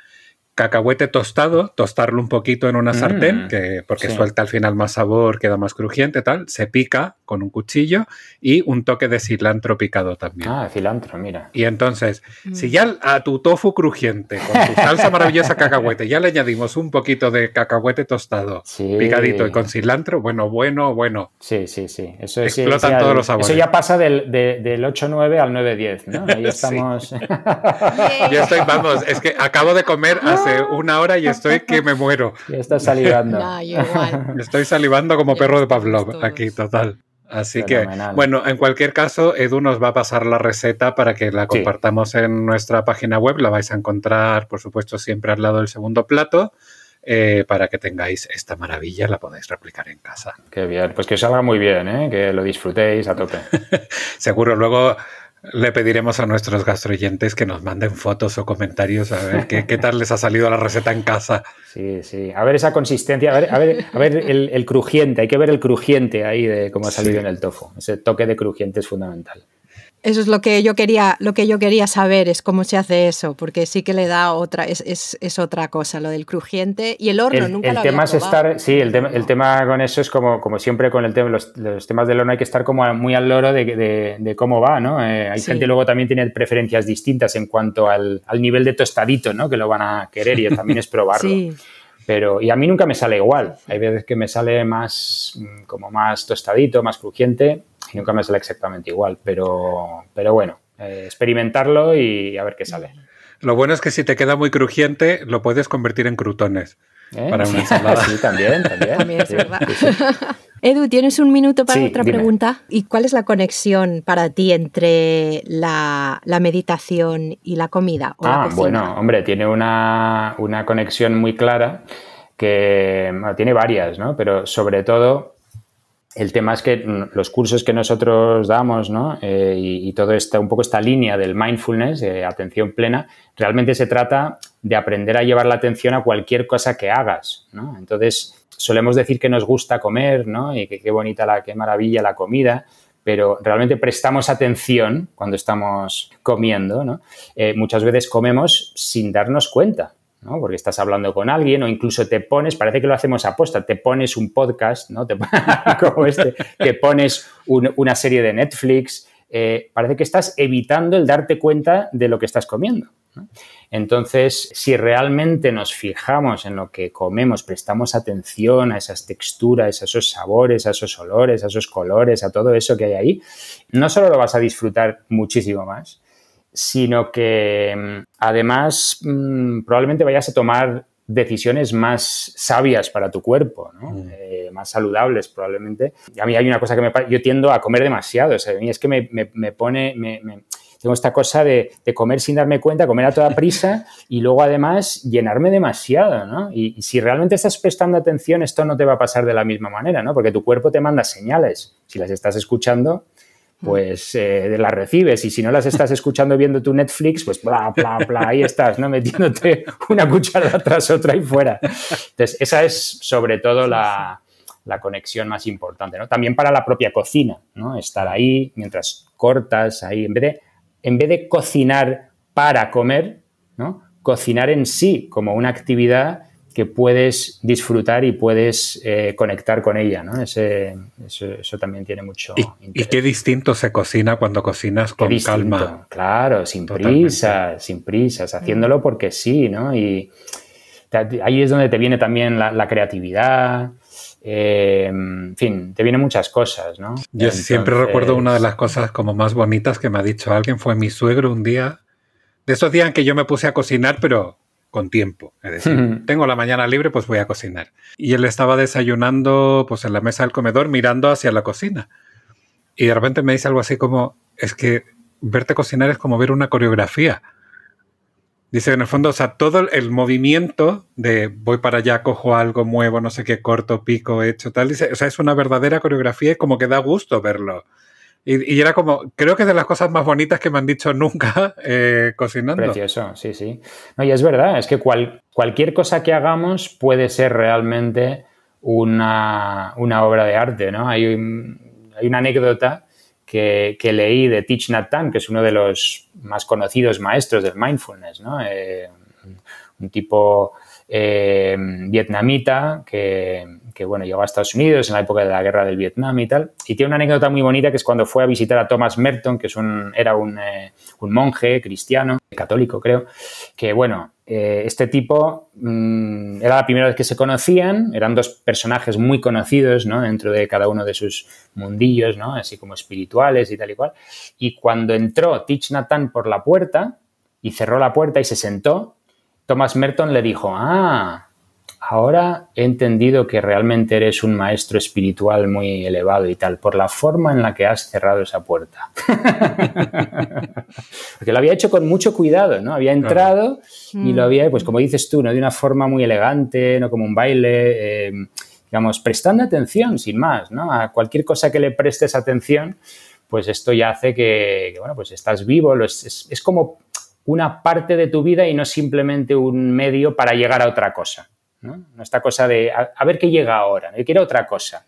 cacahuete tostado, tostarlo un poquito en una sartén, mm, que, porque suelta al final más sabor, queda más crujiente, tal. Se pica con un cuchillo y un toque de cilantro picado también. Ah, cilantro, mira. Y entonces, mm. si ya a tu tofu crujiente, con tu salsa maravillosa cacahuete, ya le añadimos un poquito de cacahuete tostado, picadito y con cilantro, bueno, bueno, bueno. Sí, sí, sí. Eso Explotan todos los sabores. Eso ya pasa del, del 8-9 al 9-10, ¿no? Ahí estamos. Yo estoy, vamos, es que acabo de comer hace una hora y estoy que me muero. Ya estás salivando. Estoy salivando como perro de Pavlov aquí, total. Así que, bueno, en cualquier caso, Edu nos va a pasar la receta para que la compartamos en nuestra página web. La vais a encontrar, por supuesto, siempre al lado del segundo plato. Eh, para que tengáis esta maravilla, la podáis replicar en casa. Qué bien, pues que salga muy bien, ¿eh? que lo disfrutéis a tope. Seguro, luego le pediremos a nuestros gastroyentes que nos manden fotos o comentarios a ver qué, tal les ha salido la receta en casa. Sí, sí. A ver esa consistencia, a ver, a ver, a ver el, crujiente, hay que ver el crujiente ahí de cómo ha salido en el tofu. Ese toque de crujiente es fundamental. Eso es lo que yo quería, lo que yo quería saber, es cómo se hace eso, porque sí que le da otra, es, es, es otra cosa, lo del crujiente y el horno, nunca el lo tema había es estar, Sí, el tema, el tema con eso es como, como siempre con el tema, los, los temas del horno hay que estar como muy al loro de, de, de cómo va, ¿no? Eh, hay gente luego también tiene preferencias distintas en cuanto al, al, nivel de tostadito, ¿no? Que lo van a querer y también es probarlo. sí. Pero, y a mí nunca me sale igual. Hay veces que me sale más, mm, como más tostadito, más crujiente, y nunca me sale exactamente igual. Pero, pero bueno, eh, experimentarlo y a ver qué sale. Lo bueno es que si te queda muy crujiente, lo puedes convertir en crutones. ¿Eh? Para una ensalada. sí, también, también. también es verdad. Edu, ¿tienes un minuto para otra pregunta? ¿Y cuál es la conexión para ti entre la, meditación y la comida? ah, bueno, hombre, tiene una, conexión muy clara que tiene varias, ¿no? Pero sobre todo el tema es que los cursos que nosotros damos ¿no? Eh, y, y todo esta, un poco esta línea del mindfulness, atención plena, realmente se trata de aprender a llevar la atención a cualquier cosa que hagas, Entonces, solemos decir que nos gusta comer, ¿no? Y que qué bonita la, qué maravilla la comida, pero realmente prestamos atención cuando estamos comiendo, ¿no? Eh, muchas veces comemos sin darnos cuenta, ¿no? Porque estás hablando con alguien o incluso te pones, parece que lo hacemos a posta, te pones un podcast, ¿no? Te, como este, te pones una serie de Netflix, eh, parece que estás evitando el darte cuenta de lo que estás comiendo. Entonces, si realmente nos fijamos en lo que comemos, prestamos atención a esas texturas, a esos sabores, a esos olores, a esos colores, a todo eso que hay ahí, no solo lo vas a disfrutar muchísimo más, sino que mm, además mm, probablemente vayas a tomar decisiones más sabias para tu cuerpo, mm. eh, más saludables probablemente. a mí hay una cosa que me yo tiendo a comer demasiado, a mí es que me, pone, tengo esta cosa de, comer sin darme cuenta, comer a toda prisa y luego además llenarme demasiado, ¿no? Y, si realmente estás prestando atención, esto no te va a pasar de la misma manera, ¿no? Porque tu cuerpo te manda señales. Si las estás escuchando, pues eh, las recibes y si no las estás escuchando viendo tu Netflix, pues bla, bla, bla, ahí estás, ¿no? Metiéndote una cuchara tras otra y fuera. Entonces, esa es sobre todo la, la conexión más importante, ¿no? También para la propia cocina, ¿no? Estar ahí mientras cortas, ahí, en vez de, en vez de cocinar para comer, ¿no? Cocinar en sí como una actividad que puedes disfrutar y puedes eh, conectar con ella, ¿no? Ese, eso, también tiene mucho ¿Y, ¿Y, qué distinto se cocina cuando cocinas con calma? Claro, sin prisas, sin prisas, haciéndolo porque sí, ¿no? Y ahí es donde te viene también la, creatividad, eh, en fin, te vienen muchas cosas, ¿no? Yo siempre recuerdo una de las cosas como más bonitas que me ha dicho alguien, fue mi suegro un día, de esos días en que yo me puse a cocinar, pero con tiempo. Es decir, tengo la mañana libre, pues voy a cocinar. Y él estaba desayunando pues en la mesa del comedor mirando hacia la cocina. Y de repente me dice algo así como, es que verte cocinar es como ver una coreografía. Dice, en el fondo, o sea, todo el movimiento de voy para allá, cojo algo, muevo, no sé qué, corto, pico, hecho, tal, dice, o sea, es una verdadera coreografía y como que da gusto verlo. Y, era como, creo que es de las cosas más bonitas que me han dicho nunca eh, cocinando. Precioso, sí, sí. No, y es verdad, es que cualquier cosa que hagamos puede ser realmente una, obra de arte, ¿no? Hay, hay una anécdota que, leí de Thich Nhat que es uno de los más conocidos maestros del mindfulness, ¿no? Eh, un tipo eh, vietnamita que, bueno, llegó a Estados Unidos en la época de la guerra del Vietnam y tal. Y tiene una anécdota muy bonita que es cuando fue a visitar a Thomas Merton, que es un, era un, eh, monje cristiano, católico creo, que bueno, eh, este tipo mm, era la primera vez que se conocían, eran dos personajes muy conocidos ¿no? dentro de cada uno de sus mundillos, ¿no? así como espirituales y tal y cual. Y cuando entró Tich Nathan por la puerta y cerró la puerta y se sentó, Thomas Merton le dijo, ah, ahora he entendido que realmente eres un maestro espiritual muy elevado y tal, por la forma en la que has cerrado esa puerta. Porque lo había hecho con mucho cuidado, ¿no? Había entrado y lo mm. había, pues como dices tú, ¿no? De una forma muy elegante, no como un baile, eh, digamos, prestando atención, sin más, ¿no? A cualquier cosa que le prestes atención, pues esto ya hace que, bueno, pues estás vivo, es como una parte de tu vida y no simplemente un medio para llegar a otra cosa. ¿No? Esta cosa de a, ver qué llega ahora, yo quiero otra cosa.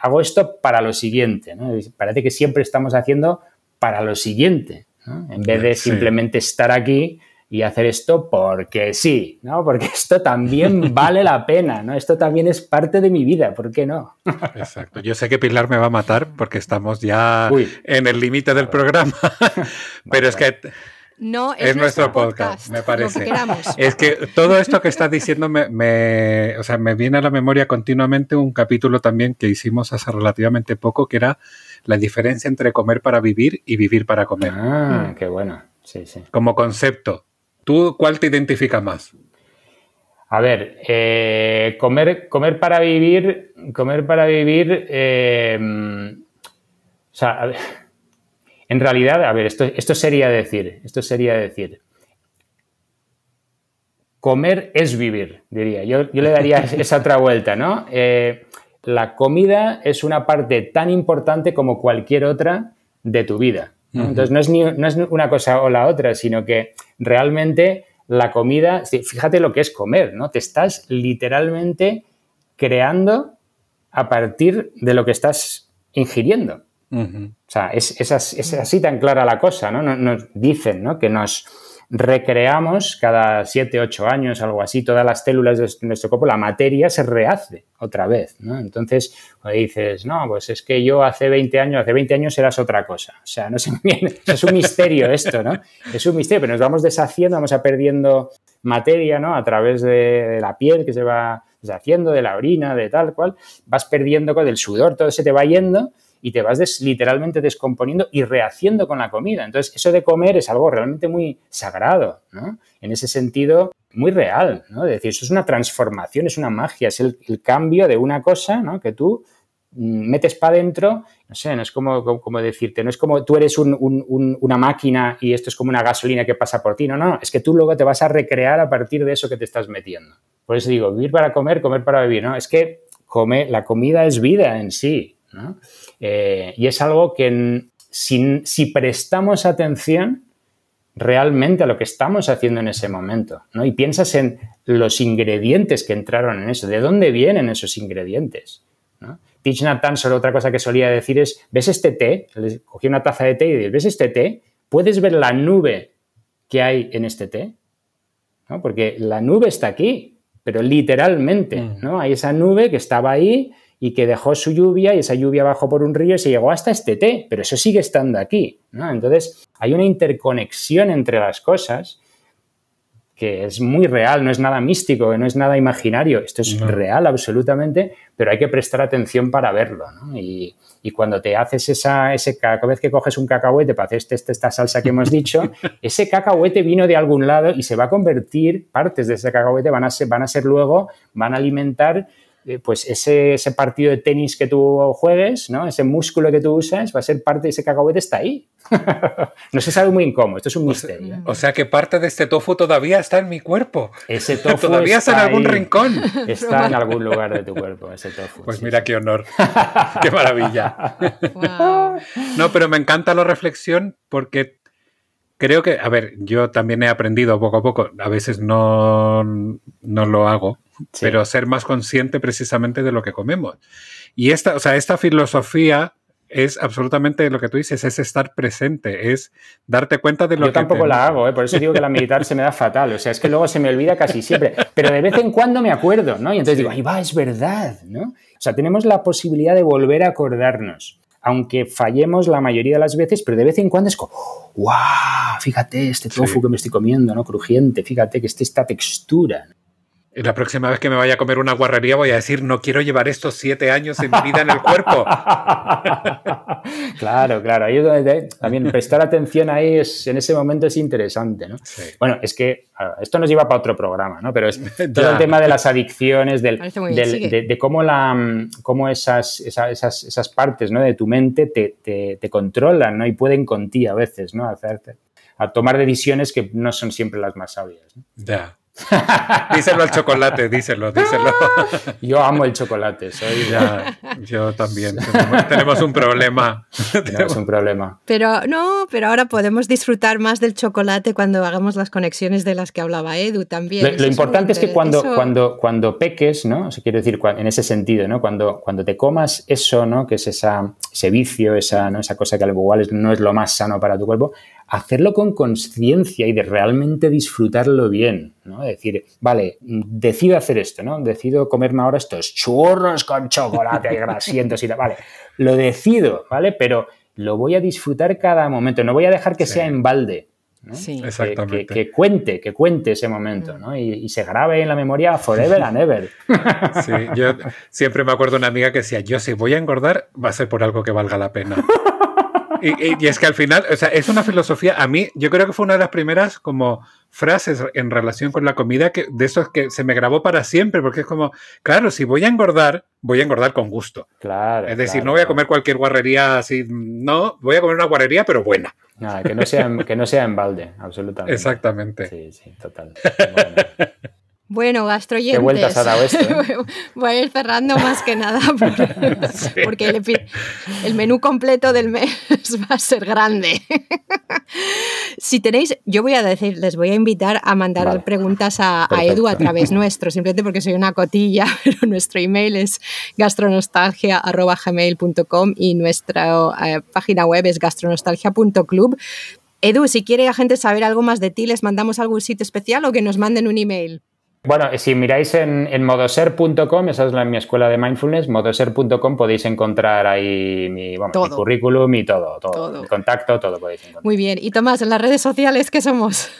Hago esto para lo siguiente. ¿no? Parece que siempre estamos haciendo para lo siguiente, en vez de simplemente estar aquí y hacer esto porque sí, ¿no? Porque esto también vale la pena, ¿no? Esto también es parte de mi vida, ¿por qué no? Exacto. Yo sé que Pilar me va a matar porque estamos ya en el límite del programa, pero es que no, es, nuestro, podcast, me parece. es que todo esto que estás diciendo me, o sea, me viene a la memoria continuamente un capítulo también que hicimos hace relativamente poco, que era la diferencia entre comer para vivir y vivir para comer. Ah, qué bueno. Sí, sí. Como concepto. ¿Tú cuál te identifica más? A ver, eh, comer, comer para vivir, comer para vivir, eh, o sea, a ver, en realidad, a ver, esto, esto sería decir, esto sería decir, comer es vivir, diría. Yo, le daría esa otra vuelta, ¿no? Eh, la comida es una parte tan importante como cualquier otra de tu vida. Entonces, no es, ni, no es una cosa o la otra, sino que realmente la comida, fíjate lo que es comer, ¿no? Te estás literalmente creando a partir de lo que estás ingiriendo. O sea, es, así tan clara la cosa, ¿no? Nos, dicen ¿no? que nos recreamos cada 7, 8 años, algo así, todas las células de nuestro cuerpo, la materia se rehace otra vez, ¿no? Entonces, cuando dices, no, pues es que yo hace 20 años, hace 20 años eras otra cosa. O sea, no sé bien, es un misterio esto, ¿no? Es un misterio, pero nos vamos deshaciendo, vamos a perdiendo materia, ¿no? A través de la piel que se va deshaciendo, de la orina, de tal cual, vas perdiendo con el sudor, todo se te va yendo y te vas literalmente descomponiendo y rehaciendo con la comida. Entonces, eso de comer es algo realmente muy sagrado, ¿no? En ese sentido, muy real, ¿no? Es decir, eso es una transformación, es una magia, es el, cambio de una cosa, ¿no? Que tú mm, metes para adentro, no sé, no es como, como, decirte, no es como tú eres una máquina y esto es como una gasolina que pasa por ti, no, no, es que tú luego te vas a recrear a partir de eso que te estás metiendo. Por eso digo, vivir para comer, comer para vivir, ¿no? Es que come, la comida es vida en sí, ¿no? Eh, y es algo que si, prestamos atención realmente a lo que estamos haciendo en ese momento, ¿no? Y piensas en los ingredientes que entraron en eso, ¿de dónde vienen esos ingredientes? ¿no? Tich solo otra cosa que solía decir es, ¿ves este té? cogí una taza de té y dices, ¿ves este té? ¿Puedes ver la nube que hay en este té? ¿No? Porque la nube está aquí, pero literalmente, mm. ¿no? Hay esa nube que estaba ahí y que dejó su lluvia y esa lluvia bajó por un río y se llegó hasta este té, pero eso sigue estando aquí, ¿no? Entonces, hay una interconexión entre las cosas que es muy real, no es nada místico, que no es nada imaginario, esto es real absolutamente, pero hay que prestar atención para verlo. ¿no? Y, cuando te haces esa, ese, cada vez que coges un cacahuete para hacer este, este, esta salsa que hemos dicho, ese cacahuete vino de algún lado y se va a convertir, partes de ese cacahuete van a ser, van a ser luego, van a alimentar pues ese, ese, partido de tenis que tú juegues, ¿no? ese músculo que tú usas, va a ser parte de ese cacahuete, está ahí. no se sabe muy bien cómo, esto es un misterio. O sea que parte de este tofu todavía está en mi cuerpo. Ese tofu todavía está, en algún rincón. Está en algún lugar de tu cuerpo, ese tofu. Pues mira qué honor, qué maravilla. No, pero me encanta la reflexión porque creo que, a ver, yo también he aprendido poco a poco, a veces no, no lo hago, pero ser más consciente precisamente de lo que comemos. Y esta, o sea, esta filosofía es absolutamente lo que tú dices, es estar presente, es darte cuenta de lo que... Yo tampoco la hago, ¿eh? por eso digo que la meditar se me da fatal, o sea, es que luego se me olvida casi siempre, pero de vez en cuando me acuerdo, ¿no? Y entonces digo, ahí va, es verdad, ¿no? O sea, tenemos la posibilidad de volver a acordarnos, aunque fallemos la mayoría de las veces, pero de vez en cuando es como, ¡wow! Fíjate este tofu que me estoy comiendo, ¿no? Crujiente, fíjate que este, esta textura. Y la próxima vez que me vaya a comer una guarrería voy a decir, no quiero llevar estos siete años en mi vida en el cuerpo. claro, claro. Ahí también prestar atención ahí es, en ese momento es interesante, ¿no? Bueno, es que esto nos lleva para otro programa, ¿no? Pero es todo el tema de las adicciones, del, de, cómo, la, cómo esas, esas, esas, partes ¿no? de tu mente te, te, te, controlan, ¿no? Y pueden con ti a veces, ¿no? Hacerte, a tomar decisiones que no son siempre las más sabias. Ya. díselo al chocolate, díselo, díselo. Yo amo el chocolate, soy ya. Yo también. Tenemos, un problema. Tenemos un problema. Pero no, pero ahora podemos disfrutar más del chocolate cuando hagamos las conexiones de las que hablaba Edu también. Lo, importante es, que cuando, cuando, cuando peques, ¿no? O sea, quiero decir, en ese sentido, ¿no? Cuando, cuando te comas eso, ¿no? Que es esa, ese vicio, esa, ¿no? esa cosa que al igual no es lo más sano para tu cuerpo, hacerlo con conciencia y de realmente disfrutarlo bien, ¿no? Decir, vale, decido hacer esto, ¿no? Decido comerme ahora estos churros con chocolate y grasientos y tal, vale, lo decido, ¿vale? Pero lo voy a disfrutar cada momento, no voy a dejar que sea en balde. Sí. Exactamente. Que, cuente, que cuente ese momento, ¿no? Y, y, se grabe en la memoria forever and ever. Sí, yo siempre me acuerdo de una amiga que decía, yo si voy a engordar, va a ser por algo que valga la pena. Y, es que al final, o sea, es una filosofía, a mí, yo creo que fue una de las primeras como frases en relación con la comida que de esos que se me grabó para siempre, porque es como, claro, si voy a engordar, voy a engordar con gusto. Claro. Es decir, no voy a comer cualquier guarrería así, no, voy a comer una guarrería, pero buena. Nada, que no sea, que no sea en balde, absolutamente. Exactamente. Sí, sí, total. Bueno, gastroyentes. ¿Qué vueltas ha dado esto? Eh? Voy a ir cerrando más que nada porque, el, menú completo del mes va a ser grande. Si tenéis, yo voy a decir, les voy a invitar a mandar preguntas a, Edu a través nuestro, simplemente porque soy una cotilla, pero nuestro email es gastronostalgia.gmail.com y nuestra eh, página web es gastronostalgia.club. Edu, si quiere la gente saber algo más de ti, ¿les mandamos algún sitio especial o que nos manden un email? Bueno, si miráis en, modoser.com, esa es la, mi escuela de mindfulness, modoser.com podéis encontrar ahí mi, currículum y todo, todo, Mi contacto, todo podéis encontrar. Muy bien. Y Tomás, en las redes sociales, ¿qué somos?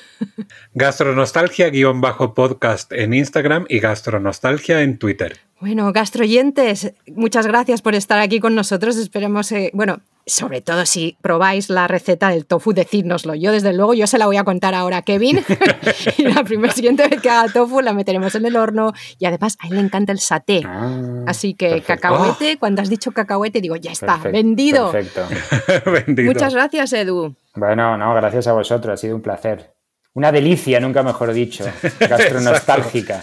Gastronostalgia-podcast en Instagram y Gastronostalgia en Twitter. Bueno, gastroyentes, muchas gracias por estar aquí con nosotros. Esperemos, eh, bueno, sobre todo si probáis la receta del tofu, decírnoslo. Yo, desde luego, yo se la voy a contar ahora a Kevin. y la primera siguiente vez que haga tofu la meteremos en el horno. Y además, a él le encanta el saté. Ah, Así que cacahuete, oh. cuando has dicho cacahuete, digo, ya está, vendido. Perfecto. Muchas gracias, Edu. Bueno, no, gracias a vosotros, ha sido un placer. Una delicia, nunca mejor dicho. Gastronostálgica.